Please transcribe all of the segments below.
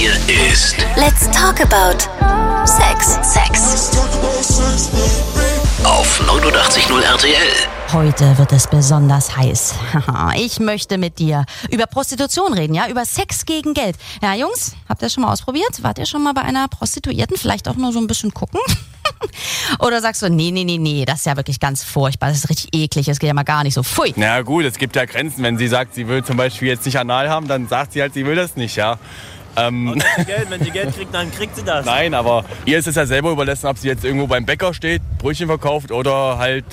Hier ist Let's talk about Sex. Sex. auf 89.0 RTL. Heute wird es besonders heiß. Ich möchte mit dir über Prostitution reden, ja, über Sex gegen Geld. Ja, Jungs, habt ihr das schon mal ausprobiert? Wart ihr schon mal bei einer Prostituierten? Vielleicht auch nur so ein bisschen gucken? Oder sagst du, nee, nee, nee, nee, das ist ja wirklich ganz furchtbar, das ist richtig eklig, das geht ja mal gar nicht so. Pfui. Na gut, es gibt ja Grenzen. Wenn sie sagt, sie will zum Beispiel jetzt nicht anal haben, dann sagt sie halt, sie will das nicht, ja. Ähm, Wenn sie Geld, wenn sie Geld kriegt, dann kriegt sie das. nein, aber ihr ist es ja selber überlassen, ob sie jetzt irgendwo beim Bäcker steht, Brötchen verkauft oder halt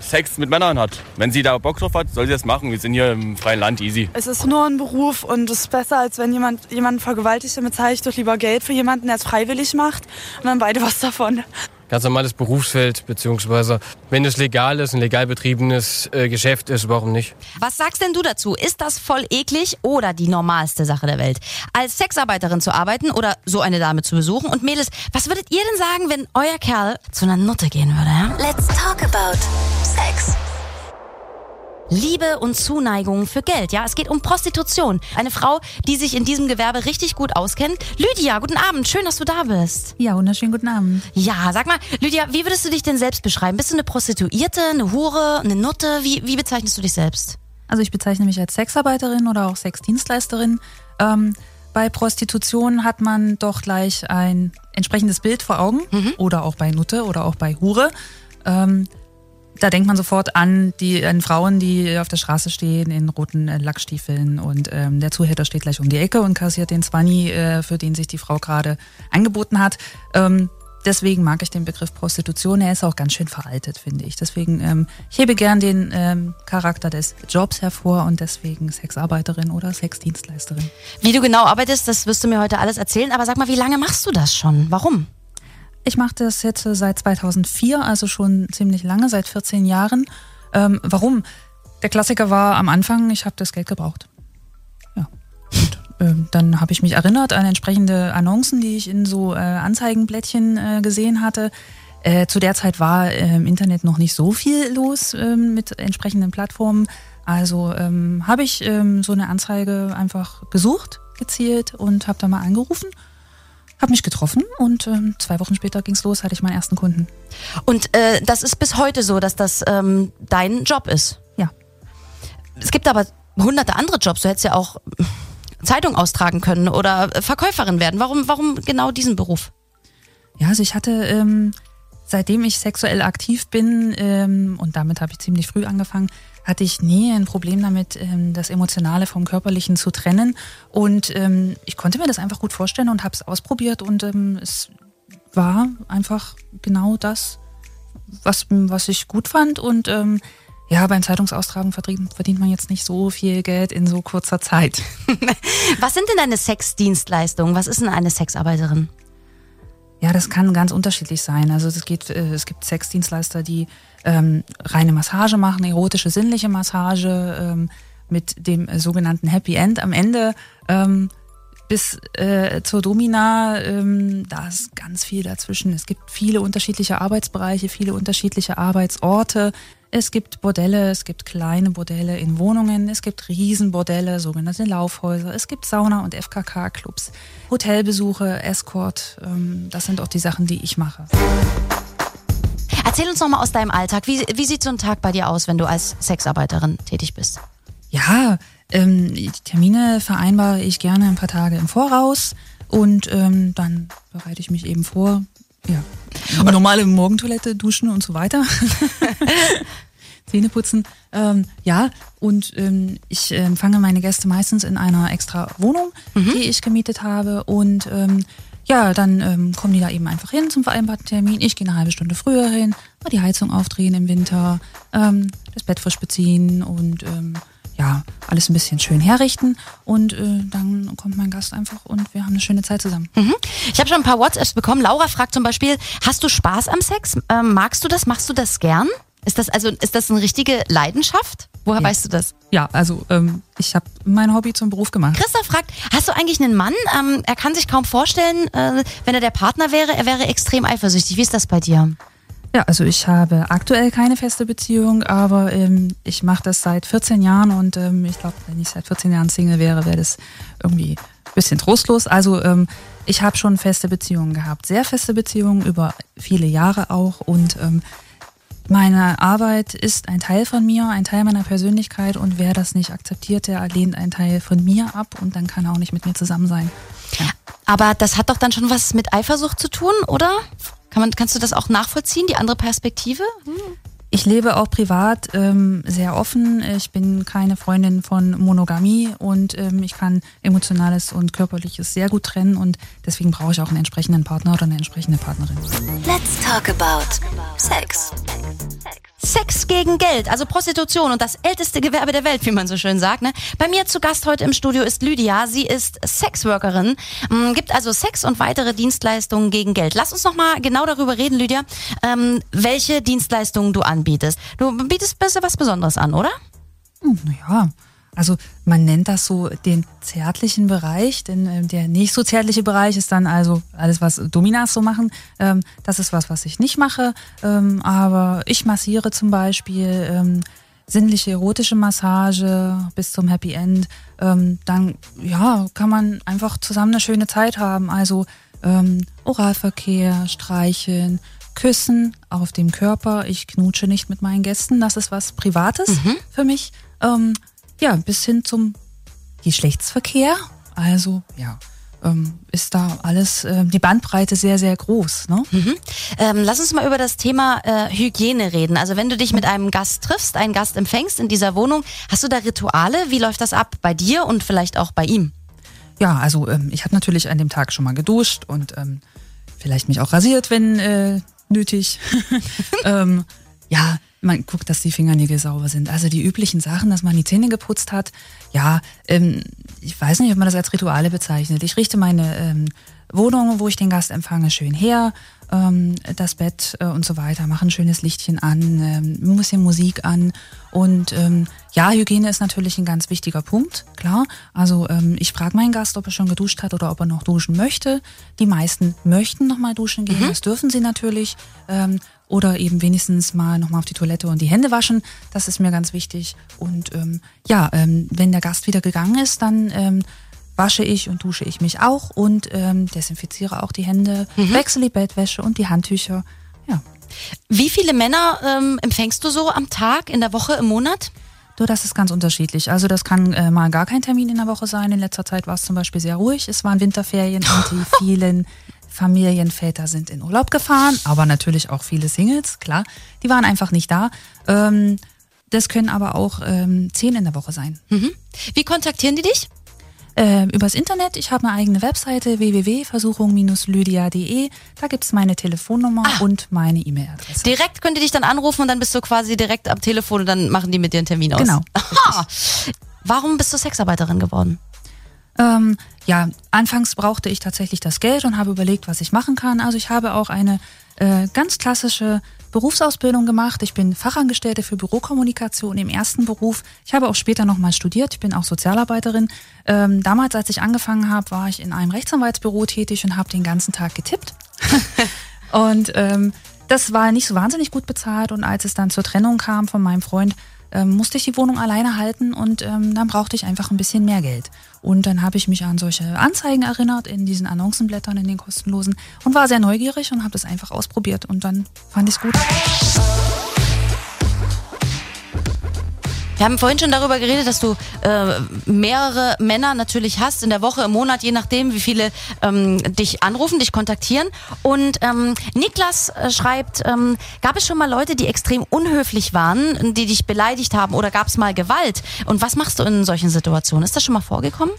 Sex mit Männern hat. Wenn sie da Bock drauf hat, soll sie das machen. Wir sind hier im freien Land, easy. Es ist nur ein Beruf und es ist besser, als wenn jemand jemanden vergewaltigt. Damit zahle ich doch lieber Geld für jemanden, der es freiwillig macht und dann beide was davon. Ganz normales Berufsfeld, beziehungsweise wenn es legal ist, ein legal betriebenes äh, Geschäft ist, warum nicht? Was sagst denn du dazu? Ist das voll eklig oder die normalste Sache der Welt? Als Sexarbeiterin zu arbeiten oder so eine Dame zu besuchen? Und Mädels, was würdet ihr denn sagen, wenn euer Kerl zu einer Nutte gehen würde? Ja? Let's talk about Sex. Liebe und Zuneigung für Geld. Ja, es geht um Prostitution. Eine Frau, die sich in diesem Gewerbe richtig gut auskennt. Lydia, guten Abend. Schön, dass du da bist. Ja, wunderschönen guten Abend. Ja, sag mal, Lydia, wie würdest du dich denn selbst beschreiben? Bist du eine Prostituierte, eine Hure, eine Nutte? Wie, wie bezeichnest du dich selbst? Also ich bezeichne mich als Sexarbeiterin oder auch Sexdienstleisterin. Ähm, bei Prostitution hat man doch gleich ein entsprechendes Bild vor Augen oder auch bei Nutte oder auch bei Hure. Ähm, da denkt man sofort an die an Frauen, die auf der Straße stehen in roten äh, Lackstiefeln und ähm, der Zuhälter steht gleich um die Ecke und kassiert den Zwanni, äh, für den sich die Frau gerade angeboten hat. Ähm, deswegen mag ich den Begriff Prostitution. Er ist auch ganz schön veraltet, finde ich. Deswegen ähm, ich hebe gern den ähm, Charakter des Jobs hervor und deswegen Sexarbeiterin oder Sexdienstleisterin. Wie du genau arbeitest, das wirst du mir heute alles erzählen. Aber sag mal, wie lange machst du das schon? Warum? Ich mache das jetzt äh, seit 2004, also schon ziemlich lange, seit 14 Jahren. Ähm, warum? Der Klassiker war am Anfang, ich habe das Geld gebraucht. Ja. Und, ähm, dann habe ich mich erinnert an entsprechende Annoncen, die ich in so äh, Anzeigenblättchen äh, gesehen hatte. Äh, zu der Zeit war äh, im Internet noch nicht so viel los ähm, mit entsprechenden Plattformen. Also ähm, habe ich ähm, so eine Anzeige einfach gesucht, gezielt und habe da mal angerufen, habe mich getroffen und ähm, zwei Wochen später ging's los, hatte ich meinen ersten Kunden. Und äh, das ist bis heute so, dass das ähm, dein Job ist. Ja. Es gibt aber hunderte andere Jobs. Du hättest ja auch Zeitung austragen können oder äh, Verkäuferin werden. Warum, warum genau diesen Beruf? Ja, also ich hatte, ähm, seitdem ich sexuell aktiv bin, ähm, und damit habe ich ziemlich früh angefangen, hatte ich nie ein Problem damit, ähm, das Emotionale vom Körperlichen zu trennen. Und ähm, ich konnte mir das einfach gut vorstellen und habe es ausprobiert und ähm, es war einfach genau das, was, was ich gut fand. Und ähm, ja, beim Zeitungsaustragen verdient, verdient man jetzt nicht so viel Geld in so kurzer Zeit. Was sind denn deine Sexdienstleistungen? Was ist denn eine Sexarbeiterin? Ja, das kann ganz unterschiedlich sein. Also es geht, äh, es gibt Sexdienstleister, die ähm, reine Massage machen, erotische, sinnliche Massage ähm, mit dem äh, sogenannten Happy End am Ende. Ähm, bis äh, zur Domina, ähm, da ist ganz viel dazwischen. Es gibt viele unterschiedliche Arbeitsbereiche, viele unterschiedliche Arbeitsorte. Es gibt Bordelle, es gibt kleine Bordelle in Wohnungen, es gibt Riesenbordelle, sogenannte Laufhäuser, es gibt Sauna- und FKK-Clubs, Hotelbesuche, Escort. Ähm, das sind auch die Sachen, die ich mache. Erzähl uns noch mal aus deinem Alltag. Wie, wie sieht so ein Tag bei dir aus, wenn du als Sexarbeiterin tätig bist? Ja, ähm, die Termine vereinbare ich gerne ein paar Tage im Voraus und ähm, dann bereite ich mich eben vor. Ja, normale Morgentoilette, duschen und so weiter. Zähne putzen. Ähm, ja, und ähm, ich empfange meine Gäste meistens in einer extra Wohnung, die ich gemietet habe. Und ähm, ja, dann ähm, kommen die da eben einfach hin zum vereinbarten Termin. Ich gehe eine halbe Stunde früher hin, mal die Heizung aufdrehen im Winter, ähm, das Bett frisch beziehen und ähm, ja, alles ein bisschen schön herrichten. Und äh, dann kommt mein Gast einfach und wir haben eine schöne Zeit zusammen. Mhm. Ich habe schon ein paar WhatsApps bekommen. Laura fragt zum Beispiel: Hast du Spaß am Sex? Ähm, magst du das? Machst du das gern? Ist das also ist das eine richtige Leidenschaft? Woher Ja. weißt du das? Ja, also ähm, ich habe mein Hobby zum Beruf gemacht. Christoph fragt: Hast du eigentlich einen Mann? Ähm, er kann sich kaum vorstellen, äh, wenn er der Partner wäre, er wäre extrem eifersüchtig. Wie ist das bei dir? Ja, also ich habe aktuell keine feste Beziehung, aber ähm, ich mache das seit 14 Jahren und ähm, ich glaube, wenn ich seit 14 Jahren Single wäre, wäre das irgendwie bisschen trostlos. Also ähm, ich habe schon feste Beziehungen gehabt, sehr feste Beziehungen über viele Jahre auch und ähm, meine Arbeit ist ein Teil von mir, ein Teil meiner Persönlichkeit und wer das nicht akzeptiert, der lehnt einen Teil von mir ab und dann kann er auch nicht mit mir zusammen sein. Ja. Aber das hat doch dann schon was mit Eifersucht zu tun, oder? Kann man, kannst du das auch nachvollziehen, die andere Perspektive? Hm. Ich lebe auch privat ähm, sehr offen. Ich bin keine Freundin von Monogamie und ähm, ich kann emotionales und körperliches sehr gut trennen und deswegen brauche ich auch einen entsprechenden Partner oder eine entsprechende Partnerin. Let's talk about Sex. Sex gegen Geld, also Prostitution und das älteste Gewerbe der Welt, wie man so schön sagt. Ne? Bei mir zu Gast heute im Studio ist Lydia. Sie ist Sexworkerin, ähm, gibt also Sex und weitere Dienstleistungen gegen Geld. Lass uns noch mal genau darüber reden, Lydia, ähm, welche Dienstleistungen du anbietest. Du bietest besser was Besonderes an, oder? Hm, naja, also man nennt das so den zärtlichen Bereich, denn äh, der nicht so zärtliche Bereich ist dann also alles, was Dominas so machen. Ähm, das ist was, was ich nicht mache. Ähm, aber ich massiere zum Beispiel ähm, sinnliche erotische Massage bis zum Happy End. Ähm, dann ja, kann man einfach zusammen eine schöne Zeit haben. Also ähm, Oralverkehr, Streicheln, Küssen auf dem Körper. Ich knutsche nicht mit meinen Gästen. Das ist was Privates mhm. für mich. Ähm, ja, bis hin zum Geschlechtsverkehr. Also, ja. Ähm, ist da alles, äh, die Bandbreite sehr, sehr groß. Ne? Mhm. Ähm, lass uns mal über das Thema äh, Hygiene reden. Also wenn du dich mit einem Gast triffst, einen Gast empfängst in dieser Wohnung, hast du da Rituale? Wie läuft das ab bei dir und vielleicht auch bei ihm? Ja, also ähm, ich habe natürlich an dem Tag schon mal geduscht und ähm, vielleicht mich auch rasiert, wenn äh, nötig. ähm, ja, man guckt, dass die Fingernägel sauber sind. Also die üblichen Sachen, dass man die Zähne geputzt hat. Ja, ähm, ich weiß nicht, ob man das als Rituale bezeichnet. Ich richte meine ähm, Wohnung, wo ich den Gast empfange, schön her. Ähm, das Bett äh, und so weiter, mache ein schönes Lichtchen an, ähm, ein bisschen Musik an. Und ähm, ja, Hygiene ist natürlich ein ganz wichtiger Punkt, klar. Also ähm, ich frage meinen Gast, ob er schon geduscht hat oder ob er noch duschen möchte. Die meisten möchten nochmal duschen gehen, mhm. das dürfen sie natürlich. Ähm, oder eben wenigstens mal nochmal auf die Toilette und die Hände waschen. Das ist mir ganz wichtig. Und ähm, ja, ähm, wenn der Gast wieder gegangen ist, dann ähm, wasche ich und dusche ich mich auch und ähm, desinfiziere auch die Hände, mhm. wechsle die Bettwäsche und die Handtücher. Ja. Wie viele Männer ähm, empfängst du so am Tag, in der Woche, im Monat? Du, das ist ganz unterschiedlich. Also das kann äh, mal gar kein Termin in der Woche sein. In letzter Zeit war es zum Beispiel sehr ruhig. Es waren Winterferien und die vielen Familienväter sind in Urlaub gefahren, aber natürlich auch viele Singles, klar. Die waren einfach nicht da. Ähm, das können aber auch ähm, zehn in der Woche sein. Mhm. Wie kontaktieren die dich? Äh, übers Internet. Ich habe eine eigene Webseite www.versuchung-lydia.de. Da gibt es meine Telefonnummer ah. und meine E-Mail-Adresse. Direkt könnt ihr dich dann anrufen und dann bist du quasi direkt am Telefon und dann machen die mit dir einen Termin aus. Genau. Warum bist du Sexarbeiterin geworden? Ähm, ja, anfangs brauchte ich tatsächlich das Geld und habe überlegt, was ich machen kann. Also ich habe auch eine äh, ganz klassische Berufsausbildung gemacht. Ich bin Fachangestellte für Bürokommunikation im ersten Beruf. Ich habe auch später nochmal studiert. Ich bin auch Sozialarbeiterin. Ähm, damals, als ich angefangen habe, war ich in einem Rechtsanwaltsbüro tätig und habe den ganzen Tag getippt. und ähm, das war nicht so wahnsinnig gut bezahlt. Und als es dann zur Trennung kam von meinem Freund, ähm, musste ich die Wohnung alleine halten und ähm, dann brauchte ich einfach ein bisschen mehr Geld. Und dann habe ich mich an solche Anzeigen erinnert in diesen Annoncenblättern, in den kostenlosen und war sehr neugierig und habe das einfach ausprobiert und dann fand ich es gut. Wir haben vorhin schon darüber geredet, dass du äh, mehrere Männer natürlich hast in der Woche, im Monat, je nachdem, wie viele ähm, dich anrufen, dich kontaktieren. Und ähm, Niklas äh, schreibt, ähm, gab es schon mal Leute, die extrem unhöflich waren, die dich beleidigt haben oder gab es mal Gewalt? Und was machst du in solchen Situationen? Ist das schon mal vorgekommen?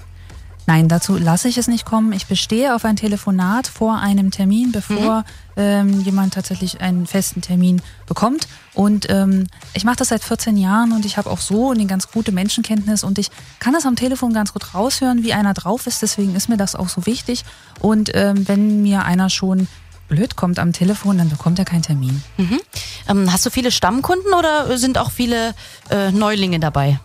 Nein, dazu lasse ich es nicht kommen. Ich bestehe auf ein Telefonat vor einem Termin, bevor mhm. Ähm, jemand tatsächlich einen festen Termin bekommt. Und ähm, ich mache das seit 14 Jahren und ich habe auch so eine ganz gute Menschenkenntnis und ich kann das am Telefon ganz gut raushören, wie einer drauf ist. Deswegen ist mir das auch so wichtig. Und ähm, wenn mir einer schon blöd kommt am Telefon, dann bekommt er keinen Termin. Mhm. Ähm, hast du viele Stammkunden oder sind auch viele äh, Neulinge dabei?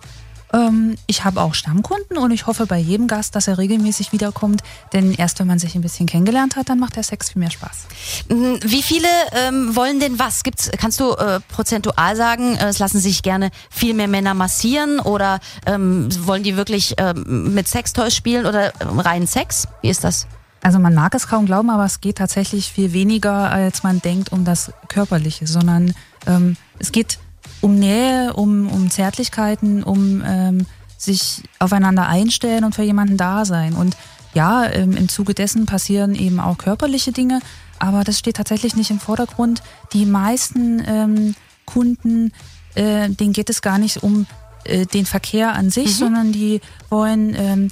Ähm, ich habe auch Stammkunden und ich hoffe bei jedem Gast, dass er regelmäßig wiederkommt. Denn erst wenn man sich ein bisschen kennengelernt hat, dann macht der Sex viel mehr Spaß. Mhm, Wie viele ähm, wollen denn was? Gibt's, kannst du äh, prozentual sagen, äh, es lassen sich gerne viel mehr Männer massieren oder ähm, wollen die wirklich ähm, mit Sextoys spielen oder ähm, rein Sex? Wie ist das? Also man mag es kaum glauben, aber es geht tatsächlich viel weniger, als man denkt, um das Körperliche, sondern ähm, es geht um Nähe, um, um Zärtlichkeiten, um ähm, sich aufeinander einstellen und für jemanden da sein. Und ja, ähm, im Zuge dessen passieren eben auch körperliche Dinge, aber das steht tatsächlich nicht im Vordergrund. Die meisten ähm, Kunden, äh, denen geht es gar nicht um äh, den Verkehr an sich, sondern die wollen ähm,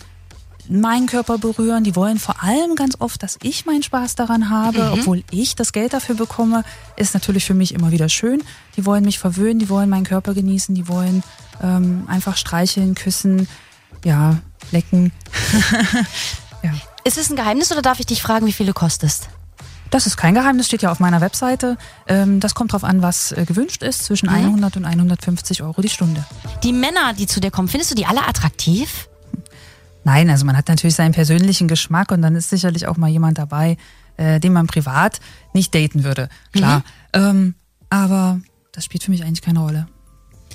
meinen Körper berühren. Die wollen vor allem ganz oft, dass ich meinen Spaß daran habe, obwohl ich das Geld dafür bekomme. Ist natürlich für mich immer wieder schön. Die wollen mich verwöhnen, die wollen meinen Körper genießen, die wollen ähm, einfach streicheln, küssen, ja, lecken. ja. Ist es ein Geheimnis oder darf ich dich fragen, wie viel du kostest? Das ist kein Geheimnis, steht ja auf meiner Webseite. Ähm, das kommt drauf an, was äh, gewünscht ist, zwischen 100 und 150 Euro die Stunde. Die Männer, die zu dir kommen, findest du die alle attraktiv? Nein, also man hat natürlich seinen persönlichen Geschmack und dann ist sicherlich auch mal jemand dabei, äh, den man privat nicht daten würde. Klar. Ähm, aber das spielt für mich eigentlich keine Rolle.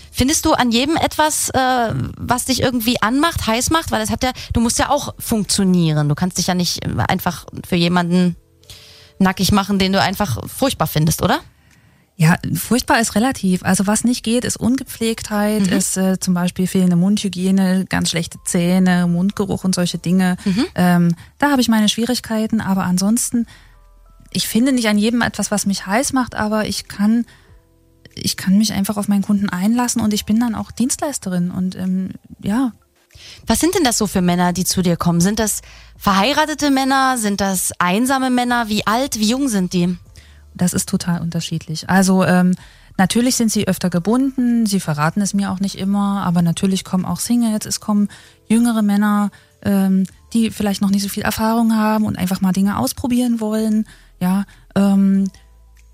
Findest du an jedem etwas, äh, was dich irgendwie anmacht, heiß macht? Weil das hat ja, du musst ja auch funktionieren. Du kannst dich ja nicht äh, einfach für jemanden nackig machen, den du einfach furchtbar findest, oder? Ja, furchtbar ist relativ. Also was nicht geht, ist Ungepflegtheit, ist äh, zum Beispiel fehlende Mundhygiene, ganz schlechte Zähne, Mundgeruch und solche Dinge. Ähm, da habe ich meine Schwierigkeiten, aber ansonsten, ich finde nicht an jedem etwas, was mich heiß macht, aber ich kann, ich kann mich einfach auf meinen Kunden einlassen und ich bin dann auch Dienstleisterin und ähm, ja, Was sind denn das so für Männer, die zu dir kommen? Sind das verheiratete Männer? Sind das einsame Männer? Wie alt, wie jung sind die? Das ist total unterschiedlich. Also ähm, natürlich sind sie öfter gebunden, sie verraten es mir auch nicht immer, aber natürlich kommen auch Singles, es kommen jüngere Männer, ähm, die vielleicht noch nicht so viel Erfahrung haben und einfach mal Dinge ausprobieren wollen. Ja, ähm,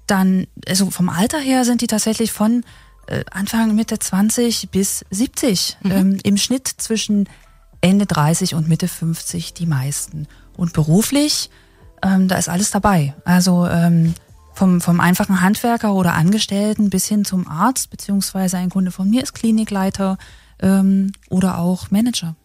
dann, also vom Alter her sind die tatsächlich von äh, Anfang Mitte 20 bis 70. Ähm, Im Schnitt zwischen Ende 30 und Mitte 50 die meisten. Und beruflich, ähm, da ist alles dabei. Also ähm, vom, vom einfachen Handwerker oder Angestellten bis hin zum Arzt, beziehungsweise ein Kunde von mir ist Klinikleiter ähm, oder auch Manager.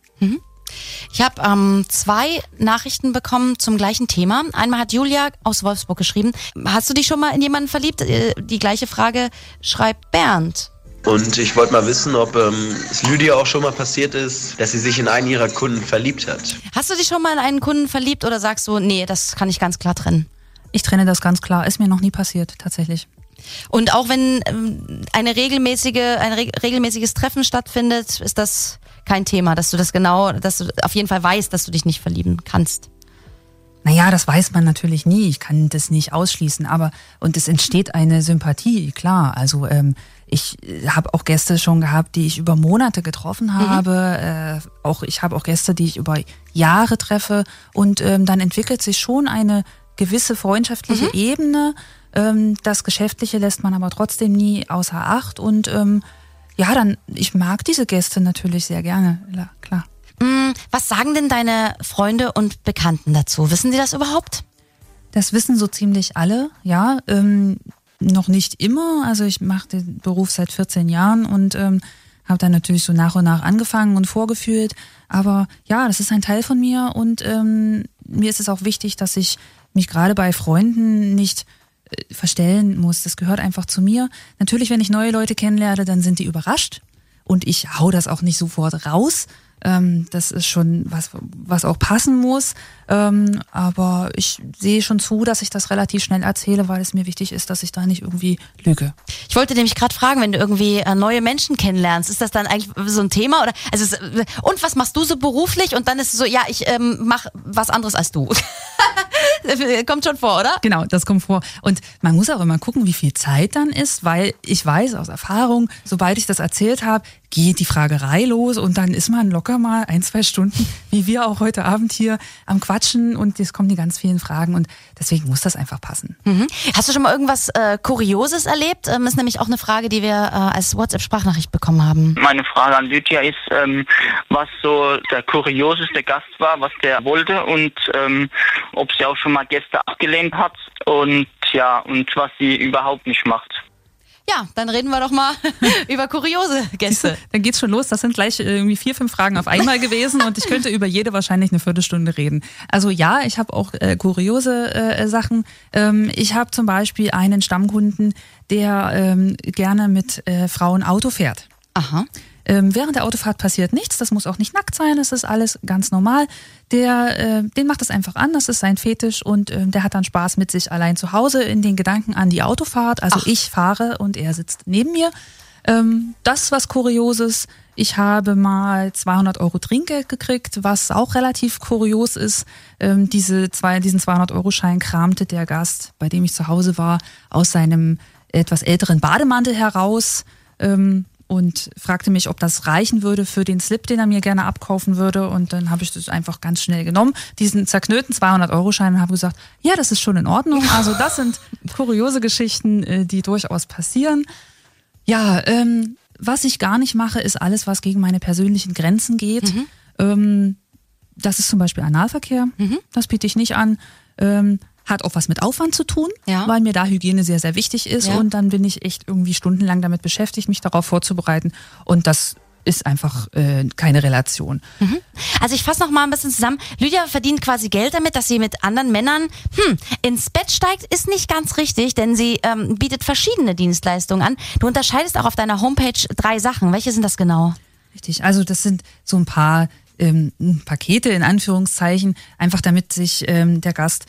Ich habe ähm, zwei Nachrichten bekommen zum gleichen Thema. Einmal hat Julia aus Wolfsburg geschrieben. Hast du dich schon mal in jemanden verliebt? Äh, Die gleiche Frage schreibt Bernd. Und ich wollte mal wissen, ob ähm, es Lydia auch schon mal passiert ist, dass sie sich in einen ihrer Kunden verliebt hat. Hast du dich schon mal in einen Kunden verliebt oder sagst du, nee, das kann ich ganz klar trennen? Ich trenne das ganz klar. Ist mir noch nie passiert, tatsächlich. Und auch wenn ähm, eine regelmäßige, ein re regelmäßiges Treffen stattfindet, ist das kein Thema, dass du das genau, dass du auf jeden Fall weißt, dass du dich nicht verlieben kannst. Naja, das weiß man natürlich nie. Ich kann das nicht ausschließen, aber und es entsteht eine Sympathie, klar. Also ähm, ich habe auch Gäste schon gehabt, die ich über Monate getroffen habe. Äh, auch ich habe auch Gäste, die ich über Jahre treffe und ähm, dann entwickelt sich schon eine gewisse freundschaftliche Ebene. Ähm, das Geschäftliche lässt man aber trotzdem nie außer Acht und ähm, ja, dann ich mag diese Gäste natürlich sehr gerne, ja, klar. Mm, Was sagen denn deine Freunde und Bekannten dazu? Wissen die das überhaupt? Das wissen so ziemlich alle, ja. Ähm, noch nicht immer. Also ich mache den Beruf seit 14 Jahren und ähm, habe dann natürlich so nach und nach angefangen und vorgeführt. Aber ja, das ist ein Teil von mir und ähm, mir ist es auch wichtig, dass ich mich gerade bei Freunden nicht äh, verstellen muss. Das gehört einfach zu mir. Natürlich, wenn ich neue Leute kennenlerne, dann sind die überrascht und ich hau das auch nicht sofort raus. Ähm, das ist schon was, was auch passen muss. Ähm, aber ich sehe schon zu, dass ich das relativ schnell erzähle, weil es mir wichtig ist, dass ich da nicht irgendwie lüge. Ich wollte nämlich gerade fragen, wenn du irgendwie äh, neue Menschen kennenlernst, ist das dann eigentlich so ein Thema oder also es, und was machst du so beruflich und dann ist es so, ja, ich ähm, mach was anderes als du. kommt schon vor, oder? Genau, das kommt vor. Und man muss auch immer gucken, wie viel Zeit dann ist, weil ich weiß aus Erfahrung, sobald ich das erzählt habe, geht die Fragerei los und dann ist man locker mal ein, zwei Stunden, wie wir auch heute Abend hier am Quatschen und es kommen die ganz vielen Fragen und deswegen muss das einfach passen. Mhm. Hast du schon mal irgendwas äh, Kurioses erlebt? Ähm, ist nämlich auch eine Frage, die wir äh, als WhatsApp-Sprachnachricht bekommen haben. Meine Frage an Lydia ist, ähm, was so der kurioseste Gast war, was der wollte und ähm, ob sie auch schon mal Gäste abgelehnt hat und ja, und was sie überhaupt nicht macht. Ja, dann reden wir doch mal über kuriose Gäste. Dann geht's schon los. Das sind gleich irgendwie vier, fünf Fragen auf einmal gewesen und ich könnte über jede wahrscheinlich eine Viertelstunde reden. Also ja, ich habe auch äh, kuriose äh, Sachen. Ähm, ich habe zum Beispiel einen Stammkunden, der ähm, gerne mit äh, Frauen Auto fährt. Aha. Ähm, während der Autofahrt passiert nichts, das muss auch nicht nackt sein, das ist alles ganz normal. Der, äh, den macht das einfach an, das ist sein Fetisch und äh, der hat dann Spaß mit sich allein zu Hause in den Gedanken an die Autofahrt. Also Ach. ich fahre und er sitzt neben mir. Ähm, das ist was Kurioses. Ich habe mal 200 Euro Trinkgeld gekriegt, was auch relativ kurios ist. Ähm, diese zwei, diesen 200-Euro-Schein kramte der Gast, bei dem ich zu Hause war, aus seinem etwas älteren Bademantel heraus. Ähm, und fragte mich, ob das reichen würde für den Slip, den er mir gerne abkaufen würde. Und dann habe ich das einfach ganz schnell genommen, diesen zerknüllten 200-Euro-Schein und habe gesagt, ja, das ist schon in Ordnung. Also das sind kuriose Geschichten, äh, die durchaus passieren. Ja, ähm, was ich gar nicht mache, ist alles, was gegen meine persönlichen Grenzen geht. Mhm. Ähm, das ist zum Beispiel Analverkehr. Mhm. Das biete ich nicht an. Ähm, hat auch was mit Aufwand zu tun, Ja. weil mir da Hygiene sehr, sehr wichtig ist. Ja. Und dann bin ich echt irgendwie stundenlang damit beschäftigt, mich darauf vorzubereiten. Und das ist einfach äh, keine Relation. Also ich fasse noch mal ein bisschen zusammen. Lydia verdient quasi Geld damit, dass sie mit anderen Männern hm, ins Bett steigt, ist nicht ganz richtig, denn sie ähm, bietet verschiedene Dienstleistungen an. Du unterscheidest auch auf deiner Homepage drei Sachen. Welche sind das genau? Richtig. Also das sind so ein paar ähm, Pakete in Anführungszeichen, einfach damit sich ähm, der Gast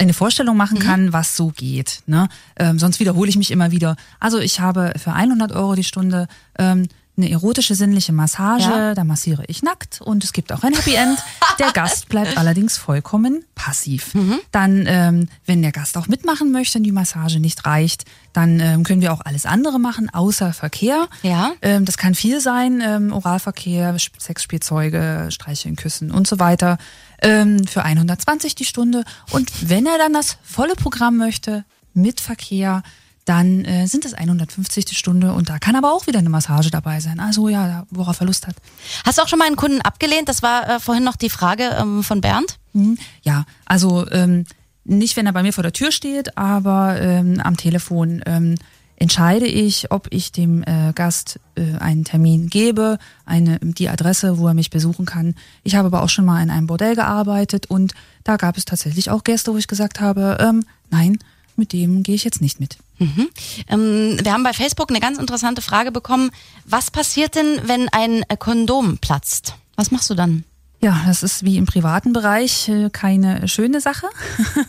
eine Vorstellung machen kann, was so geht. Ne? Ähm, sonst wiederhole ich mich immer wieder. Also ich habe für 100 Euro die Stunde ähm, eine erotische sinnliche Massage, Ja. da massiere ich nackt und es gibt auch ein Happy End. Der Gast bleibt allerdings vollkommen passiv. Dann, ähm, wenn der Gast auch mitmachen möchte und die Massage nicht reicht, dann ähm, können wir auch alles andere machen, außer Verkehr. Ja. Ähm, das kann viel sein, ähm, Oralverkehr, Sp- Sexspielzeuge, Streicheln, Küssen und so weiter. Ähm, für 120 die Stunde. Und wenn er dann das volle Programm möchte, mit Verkehr, dann äh, sind es 150 die Stunde und da kann aber auch wieder eine Massage dabei sein. Also ja, worauf er Lust hat. Hast du auch schon mal einen Kunden abgelehnt? Das war äh, vorhin noch die Frage ähm, von Bernd. Mhm. Ja, also ähm, nicht, wenn er bei mir vor der Tür steht, aber ähm, am Telefon ähm, entscheide ich, ob ich dem äh, Gast äh, einen Termin gebe, eine die Adresse, wo er mich besuchen kann. Ich habe aber auch schon mal in einem Bordell gearbeitet und da gab es tatsächlich auch Gäste, wo ich gesagt habe, ähm, nein, mit dem gehe ich jetzt nicht mit. Ähm, wir haben bei Facebook eine ganz interessante Frage bekommen. Was passiert denn, wenn ein äh, Kondom platzt? Was machst du dann? Ja, das ist wie im privaten Bereich äh, keine schöne Sache.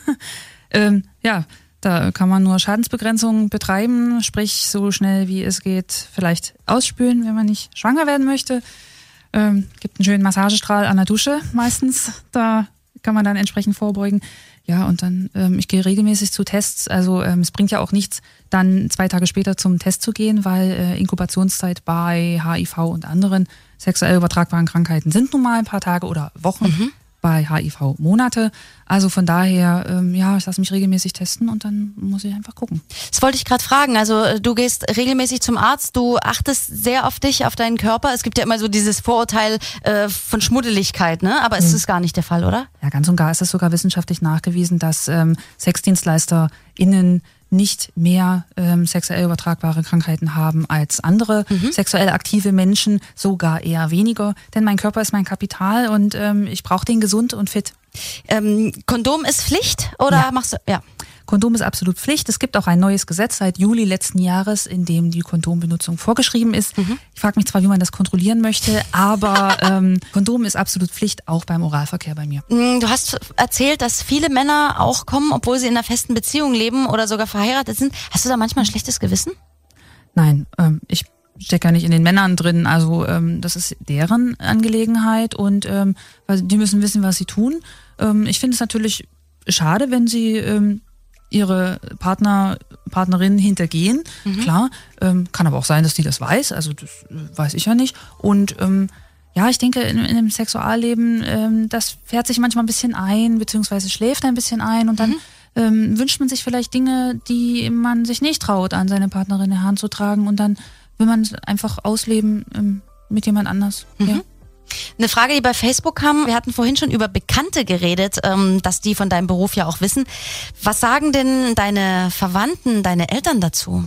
ähm, ja, da kann man nur Schadensbegrenzung betreiben, sprich so schnell wie es geht vielleicht ausspülen, wenn man nicht schwanger werden möchte. Ähm, gibt einen schönen Massagestrahl an der Dusche meistens. Da kann man dann entsprechend vorbeugen. Ja, und dann, ähm, ich gehe regelmäßig zu Tests. Also ähm, es bringt ja auch nichts, dann zwei Tage später zum Test zu gehen, weil äh, Inkubationszeit bei HIV und anderen sexuell übertragbaren Krankheiten sind nun mal ein paar Tage oder Wochen. Bei HIV Monate. Also von daher, ähm, ja, ich lasse mich regelmäßig testen und dann muss ich einfach gucken. Das wollte ich gerade fragen. Also äh, du gehst regelmäßig zum Arzt, du achtest sehr auf dich, auf deinen Körper. Es gibt ja immer so dieses Vorurteil äh, von Schmuddeligkeit, ne? Aber es ist gar nicht der Fall, oder? Ja, ganz und gar ist es sogar wissenschaftlich nachgewiesen, dass ähm, SexdienstleisterInnen nicht mehr ähm, sexuell übertragbare Krankheiten haben als andere sexuell aktive Menschen, sogar eher weniger. Denn mein Körper ist mein Kapital und ähm, ich brauche den gesund und fit. Ähm, Kondom ist Pflicht oder Ja. machst du? Ja. Kondom ist absolut Pflicht. Es gibt auch ein neues Gesetz seit Juli letzten Jahres, in dem die Kondombenutzung vorgeschrieben ist. Ich frage mich zwar, wie man das kontrollieren möchte, aber ähm, Kondom ist absolut Pflicht, auch beim Oralverkehr bei mir. Mm, Du hast erzählt, dass viele Männer auch kommen, obwohl sie in einer festen Beziehung leben oder sogar verheiratet sind. Hast du da manchmal ein schlechtes Gewissen? Nein, ähm, ich stecke ja nicht in den Männern drin. Also ähm, das ist deren Angelegenheit und ähm, die müssen wissen, was sie tun. Ähm, ich finde es natürlich schade, wenn sie ähm, ihre Partner, Partnerin hintergehen. Klar, ähm, kann aber auch sein, dass die das weiß. Also das äh, weiß ich ja nicht. Und ähm, ja, ich denke, in, in dem Sexualleben, ähm, das fährt sich manchmal ein bisschen ein, beziehungsweise schläft ein bisschen ein und dann ähm, wünscht man sich vielleicht Dinge, die man sich nicht traut, an seine Partnerin in der Hand zu tragen und dann will man es einfach ausleben ähm, mit jemand anders. Ja. Eine Frage, die bei Facebook kam, wir hatten vorhin schon über Bekannte geredet, ähm, dass die von deinem Beruf ja auch wissen. Was sagen denn deine Verwandten, deine Eltern dazu?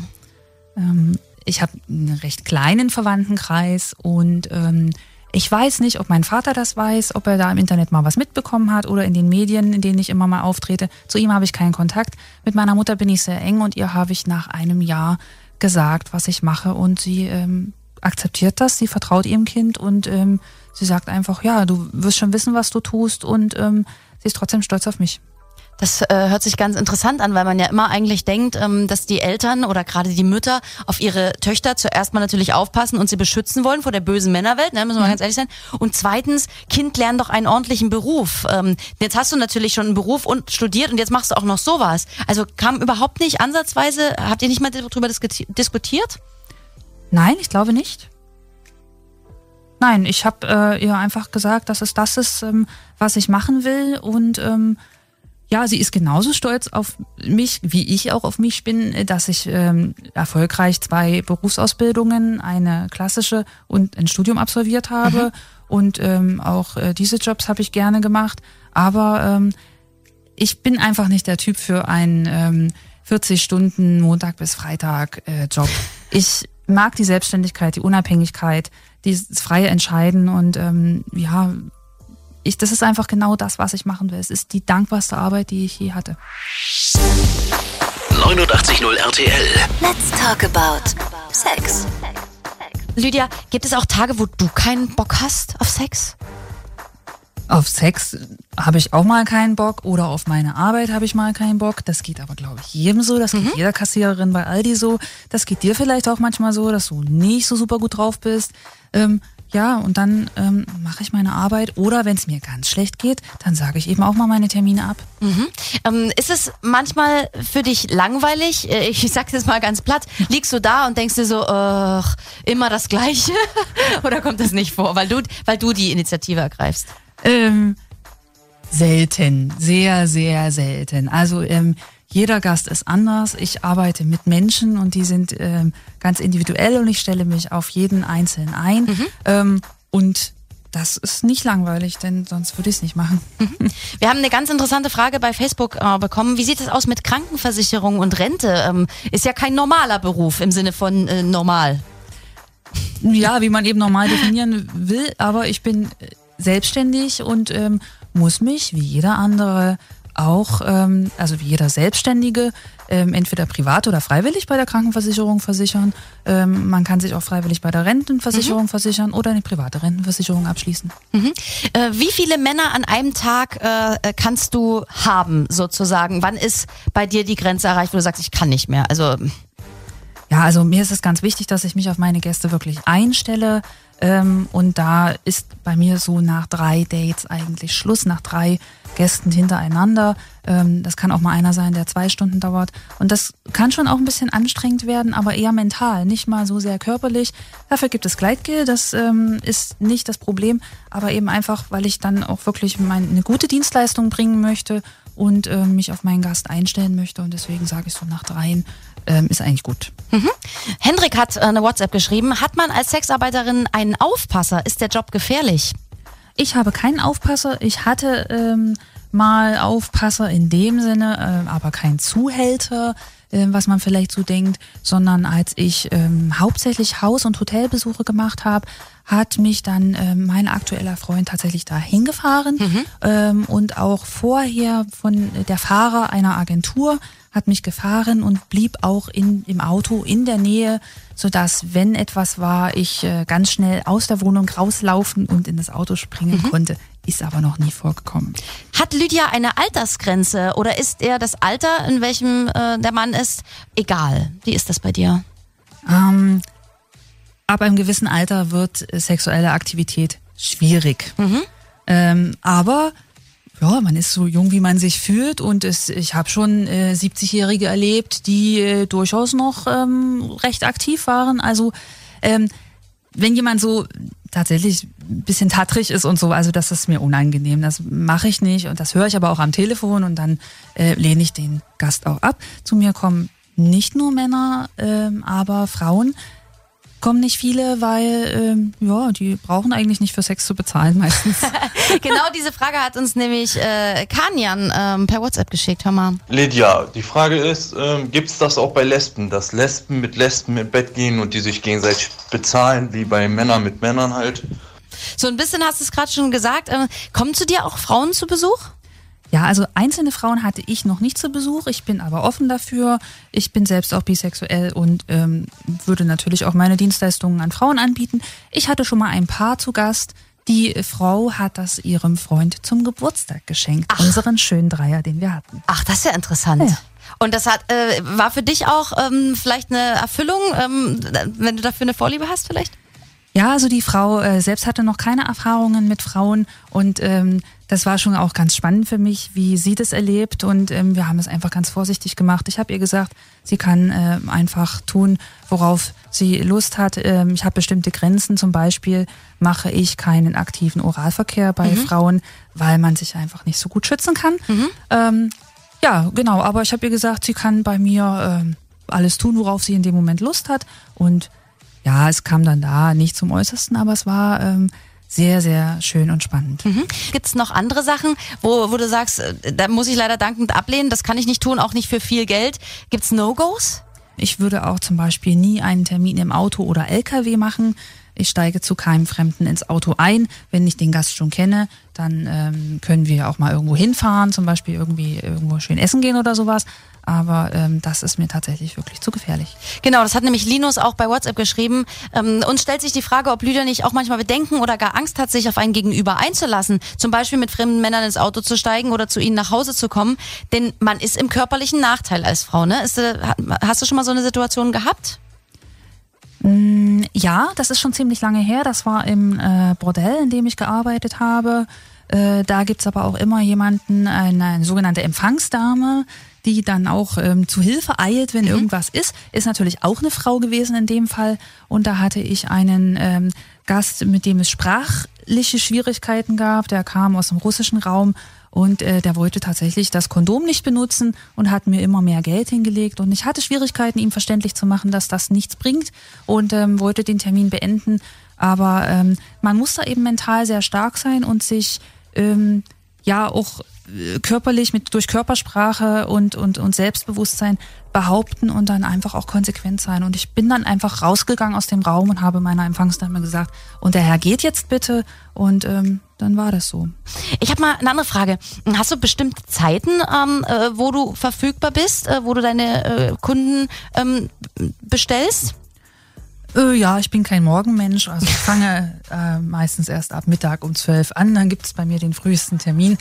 Ähm, ich habe einen recht kleinen Verwandtenkreis und ähm, ich weiß nicht, ob mein Vater das weiß, ob er da im Internet mal was mitbekommen hat oder in den Medien, in denen ich immer mal auftrete. Zu ihm habe ich keinen Kontakt. Mit meiner Mutter bin ich sehr eng und ihr habe ich nach einem Jahr gesagt, was ich mache und sie ähm, akzeptiert das, sie vertraut ihrem Kind und ähm, sie sagt einfach, ja, du wirst schon wissen, was du tust und ähm, sie ist trotzdem stolz auf mich. Das äh, hört sich ganz interessant an, weil man ja immer eigentlich denkt, ähm, dass die Eltern oder gerade die Mütter auf ihre Töchter zuerst mal natürlich aufpassen und sie beschützen wollen vor der bösen Männerwelt, ne, müssen wir mal ganz ehrlich sein. Und zweitens, Kind lernt doch einen ordentlichen Beruf. Ähm, jetzt hast du natürlich schon einen Beruf und studiert und jetzt machst du auch noch sowas. Also kam überhaupt nicht ansatzweise, habt ihr nicht mal darüber diskuti- diskutiert? Nein, ich glaube nicht. Nein, ich habe äh, ihr einfach gesagt, dass es das ist, ähm, was ich machen will. Und ähm, ja, sie ist genauso stolz auf mich, wie ich auch auf mich bin, dass ich ähm, erfolgreich zwei Berufsausbildungen, eine klassische und ein Studium absolviert habe. Und ähm, auch äh, diese Jobs habe ich gerne gemacht. Aber ähm, ich bin einfach nicht der Typ für einen ähm, 40 Stunden Montag bis Freitag äh, Job. Ich mag die Selbstständigkeit, die Unabhängigkeit, dieses freie Entscheiden und ähm, ja, ich, das ist einfach genau das, was ich machen will. Es ist die dankbarste Arbeit, die ich je hatte. 89.0 RTL. Let's talk about Sex. Lydia, gibt es auch Tage, wo du keinen Bock hast auf Sex? Auf Sex habe ich auch mal keinen Bock oder auf meine Arbeit habe ich mal keinen Bock. Das geht aber, glaube ich, jedem so. Das geht jeder Kassiererin bei Aldi so. Das geht dir vielleicht auch manchmal so, dass du nicht so super gut drauf bist. Ähm, ja, und dann ähm, mache ich meine Arbeit. Oder wenn es mir ganz schlecht geht, dann sage ich eben auch mal meine Termine ab. Mhm. Ähm, ist es manchmal für dich langweilig? Äh, Ich sag's jetzt mal ganz platt. Liegst du da und denkst dir so, ach, immer das Gleiche? Oder kommt das nicht vor, weil du, weil du die Initiative ergreifst? Ähm, selten, sehr, sehr selten. Also ähm, jeder Gast ist anders. Ich arbeite mit Menschen und die sind ähm, ganz individuell und ich stelle mich auf jeden Einzelnen ein. Ähm, und das ist nicht langweilig, denn sonst würde ich es nicht machen. Wir haben eine ganz interessante Frage bei Facebook äh, bekommen. Wie sieht es aus mit Krankenversicherung und Rente? Ähm, ist ja kein normaler Beruf im Sinne von äh, normal. Ja, wie man eben normal definieren will, aber ich bin äh, selbstständig und ähm, muss mich wie jeder andere auch, ähm, also wie jeder Selbstständige, ähm, entweder privat oder freiwillig bei der Krankenversicherung versichern. Ähm, man kann sich auch freiwillig bei der Rentenversicherung versichern oder eine private Rentenversicherung abschließen. Mhm. Äh, wie viele Männer an einem Tag äh, kannst du haben, sozusagen? Wann ist bei dir die Grenze erreicht, wo du sagst, ich kann nicht mehr? Also Ja, also mir ist es ganz wichtig, dass ich mich auf meine Gäste wirklich einstelle. Ähm, und da ist bei mir so nach drei Dates eigentlich Schluss, nach drei Gästen hintereinander. Ähm, das kann auch mal einer sein, der zwei Stunden dauert. Und das kann schon auch ein bisschen anstrengend werden, aber eher mental, nicht mal so sehr körperlich. Dafür gibt es Gleitgel, das ähm, ist nicht das Problem, aber eben einfach, weil ich dann auch wirklich mein, eine gute Dienstleistung bringen möchte und ähm, mich auf meinen Gast einstellen möchte. Und deswegen sage ich so nach dreien ähm, ist eigentlich gut. Mhm. Hendrik hat äh, eine WhatsApp geschrieben. Hat man als Sexarbeiterin einen Aufpasser? Ist der Job gefährlich? Ich habe keinen Aufpasser. Ich hatte ähm, mal Aufpasser in dem Sinne, äh, aber kein Zuhälter, äh, was man vielleicht so denkt, sondern als ich ähm, hauptsächlich Haus- und Hotelbesuche gemacht habe, hat mich dann ähm, mein aktueller Freund tatsächlich da hingefahren ähm, und auch vorher von der Fahrer einer Agentur hat mich gefahren und blieb auch in, im Auto in der Nähe, sodass, wenn etwas war, ich äh, ganz schnell aus der Wohnung rauslaufen und in das Auto springen konnte. Ist aber noch nie vorgekommen. Hat Lydia eine Altersgrenze oder ist er das Alter, in welchem äh, der Mann ist, egal? Wie ist das bei dir? Ähm, ab einem gewissen Alter wird äh, sexuelle Aktivität schwierig. Ähm, aber ja, man ist so jung, wie man sich fühlt und es, ich habe schon äh, 70-Jährige erlebt, die äh, durchaus noch ähm, recht aktiv waren. Also ähm, wenn jemand so tatsächlich ein bisschen tattrig ist und so, also das ist mir unangenehm. Das mache ich nicht und das höre ich aber auch am Telefon und dann äh, lehne ich den Gast auch ab. Zu mir kommen nicht nur Männer, ähm, aber Frauen kommen nicht viele, weil ähm, ja, die brauchen eigentlich nicht für Sex zu bezahlen meistens. genau diese Frage hat uns nämlich äh, Kanyan ähm, per WhatsApp geschickt. Hör mal. Lydia, die Frage ist, ähm, gibt es das auch bei Lesben, dass Lesben mit Lesben im Bett gehen und die sich gegenseitig bezahlen, wie bei Männern mit Männern halt? So ein bisschen hast du es gerade schon gesagt. Ähm, kommen zu dir auch Frauen zu Besuch? Ja, also einzelne Frauen hatte ich noch nicht zu Besuch. Ich bin aber offen dafür. Ich bin selbst auch bisexuell und ähm, würde natürlich auch meine Dienstleistungen an Frauen anbieten. Ich hatte schon mal ein Paar zu Gast. Die Frau hat das ihrem Freund zum Geburtstag geschenkt. Ach. Unseren schönen Dreier, den wir hatten. Ach, das ist ja interessant. Ja. Und das hat äh, war für dich auch ähm, vielleicht eine Erfüllung, ähm, wenn du dafür eine Vorliebe hast vielleicht? Ja, also die Frau äh, selbst hatte noch keine Erfahrungen mit Frauen und ähm, das war schon auch ganz spannend für mich, wie sie das erlebt und ähm, wir haben es einfach ganz vorsichtig gemacht. Ich habe ihr gesagt, sie kann äh, einfach tun, worauf sie Lust hat. Ähm, ich habe bestimmte Grenzen, zum Beispiel mache ich keinen aktiven Oralverkehr bei Mhm. Frauen, weil man sich einfach nicht so gut schützen kann. Ähm, ja, genau, aber ich habe ihr gesagt, sie kann bei mir ähm, alles tun, worauf sie in dem Moment Lust hat und ja, es kam dann da nicht zum Äußersten, aber es war ähm, sehr, sehr schön und spannend. Mhm. Gibt es noch andere Sachen, wo, wo du sagst, äh, da muss ich leider dankend ablehnen, das kann ich nicht tun, auch nicht für viel Geld. Gibt es No-Gos? Ich würde auch zum Beispiel nie einen Termin im Auto oder LKW machen. Ich steige zu keinem Fremden ins Auto ein. Wenn ich den Gast schon kenne, dann ähm, können wir auch mal irgendwo hinfahren, zum Beispiel irgendwie irgendwo schön essen gehen oder sowas. Aber ähm, das ist mir tatsächlich wirklich zu gefährlich. Genau, das hat nämlich Linus auch bei WhatsApp geschrieben. Ähm, uns stellt sich die Frage, ob Lydia nicht auch manchmal Bedenken oder gar Angst hat, sich auf einen Gegenüber einzulassen. Zum Beispiel mit fremden Männern ins Auto zu steigen oder zu ihnen nach Hause zu kommen. Denn man ist im körperlichen Nachteil als Frau. Ne? Ist, äh, ha- hast du schon mal so eine Situation gehabt? Mm, Ja, das ist schon ziemlich lange her. Das war im äh, Bordell, in dem ich gearbeitet habe. Äh, da gibt's aber auch immer jemanden, eine, eine sogenannte Empfangsdame, die dann auch ähm, zu Hilfe eilt, wenn irgendwas ist. Ist natürlich auch eine Frau gewesen in dem Fall. Und da hatte ich einen ähm, Gast, mit dem es sprachliche Schwierigkeiten gab. Der kam aus dem russischen Raum und äh, der wollte tatsächlich das Kondom nicht benutzen und hat mir immer mehr Geld hingelegt. Und ich hatte Schwierigkeiten, ihm verständlich zu machen, dass das nichts bringt und ähm, wollte den Termin beenden. Aber ähm, man muss da eben mental sehr stark sein und sich ähm, ja auch körperlich mit durch Körpersprache und, und, und Selbstbewusstsein behaupten und dann einfach auch konsequent sein. Und ich bin dann einfach rausgegangen aus dem Raum und habe meiner Empfangsdame gesagt, und der Herr geht jetzt bitte. Und ähm, dann war das so. Ich habe mal eine andere Frage. Hast du bestimmte Zeiten, ähm, äh, wo du verfügbar bist, äh, wo du deine äh, Kunden ähm, bestellst? Äh, ja, ich bin kein Morgenmensch. Also ich fange äh, meistens erst ab Mittag um 12 an. Dann gibt es bei mir den frühesten Termin.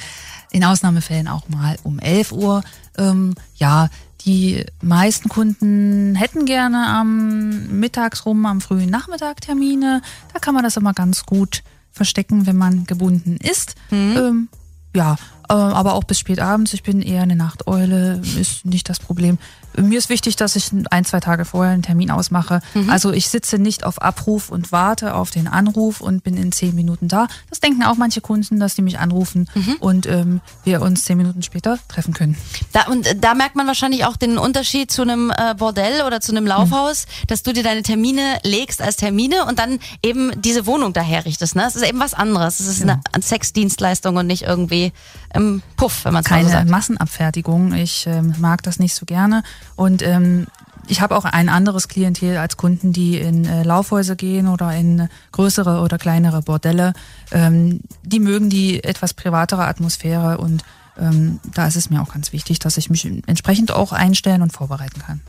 In Ausnahmefällen auch mal um 11 Uhr. Ähm, ja, die meisten Kunden hätten gerne am Mittags rum, am frühen Nachmittag Termine. Da kann man das immer ganz gut verstecken, wenn man gebunden ist. Ähm, ja, aber auch bis spät abends. Ich bin eher eine Nachteule, ist nicht das Problem. Mir ist wichtig, dass ich ein, zwei Tage vorher einen Termin ausmache. Also ich sitze nicht auf Abruf und warte auf den Anruf und bin in zehn Minuten da. Das denken auch manche Kunden, dass die mich anrufen und ähm, wir uns zehn Minuten später treffen können. Da, und äh, da merkt man wahrscheinlich auch den Unterschied zu einem äh, Bordell oder zu einem Laufhaus, dass du dir deine Termine legst als Termine und dann eben diese Wohnung daherrichtest. Ne? Es ist eben was anderes. Es ist eine Sexdienstleistung und nicht irgendwie ähm, Puff, wenn man es so Keine sagt. Massenabfertigung. Ich ähm, mag das nicht so gerne. Und ähm, ich habe auch ein anderes Klientel als Kunden, die in äh, Laufhäuser gehen oder in größere oder kleinere Bordelle. Ähm, die mögen die etwas privatere Atmosphäre und ähm, da ist es mir auch ganz wichtig, dass ich mich entsprechend auch einstellen und vorbereiten kann.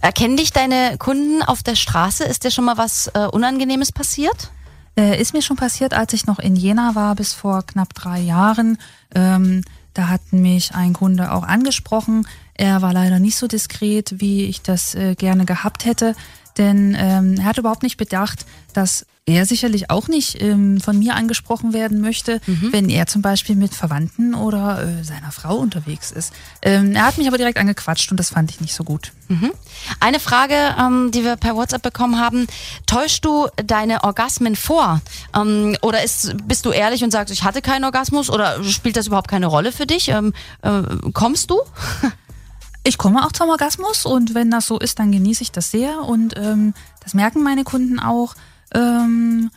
Erkennen dich deine Kunden auf der Straße? Ist dir schon mal was äh, Unangenehmes passiert? Äh, ist mir schon passiert, als ich noch in Jena war, bis vor knapp drei Jahren. Ähm, da hat mich ein Kunde auch angesprochen. Er war leider nicht so diskret, wie ich das äh, gerne gehabt hätte. Denn ähm, er hat überhaupt nicht bedacht, dass er sicherlich auch nicht ähm, von mir angesprochen werden möchte, Mhm. wenn er zum Beispiel mit Verwandten oder äh, seiner Frau unterwegs ist. Ähm, er hat mich aber direkt angequatscht und das fand ich nicht so gut. Mhm. Eine Frage, ähm, die wir per WhatsApp bekommen haben. Täuschst du deine Orgasmen vor? Ähm, oder ist, bist du ehrlich und sagst, ich hatte keinen Orgasmus? Oder spielt das überhaupt keine Rolle für dich? Ähm, äh, kommst du? Ich komme auch zum Orgasmus und wenn das so ist, dann genieße ich das sehr und ähm, das merken meine Kunden auch. Ähm,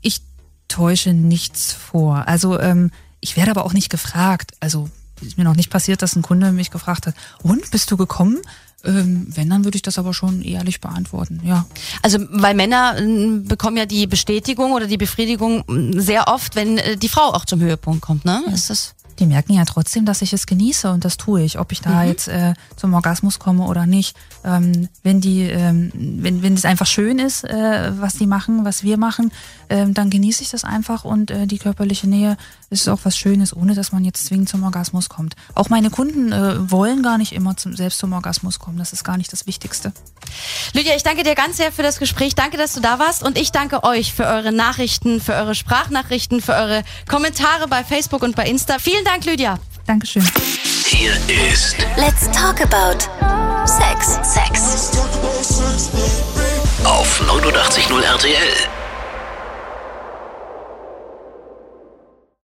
ich täusche nichts vor. Also ähm, ich werde aber auch nicht gefragt. Also ist mir noch nicht passiert, dass ein Kunde mich gefragt hat, und bist du gekommen? Ähm, wenn, dann würde ich das aber schon ehrlich beantworten, ja. Also, weil Männer äh, bekommen ja die Bestätigung oder die Befriedigung äh, sehr oft, wenn äh, die Frau auch zum Höhepunkt kommt, ne? Ist das? Die merken ja trotzdem, dass ich es genieße und das tue ich, ob ich da Mhm. jetzt äh, zum Orgasmus komme oder nicht. Ähm, wenn die, ähm, wenn wenn es einfach schön ist, äh, was die machen, was wir machen, ähm, dann genieße ich das einfach und äh, die körperliche Nähe ist auch was Schönes, ohne dass man jetzt zwingend zum Orgasmus kommt. Auch meine Kunden äh, wollen gar nicht immer zum, selbst zum Orgasmus kommen. Das ist gar nicht das Wichtigste. Lydia, ich danke dir ganz sehr für das Gespräch. Danke, dass du da warst. Und ich danke euch für eure Nachrichten, für eure Sprachnachrichten, für eure Kommentare bei Facebook und bei Insta. Vielen Dank, Lydia. Dankeschön. Hier ist Let's talk about Sex. Sex. auf 89.0 RTL.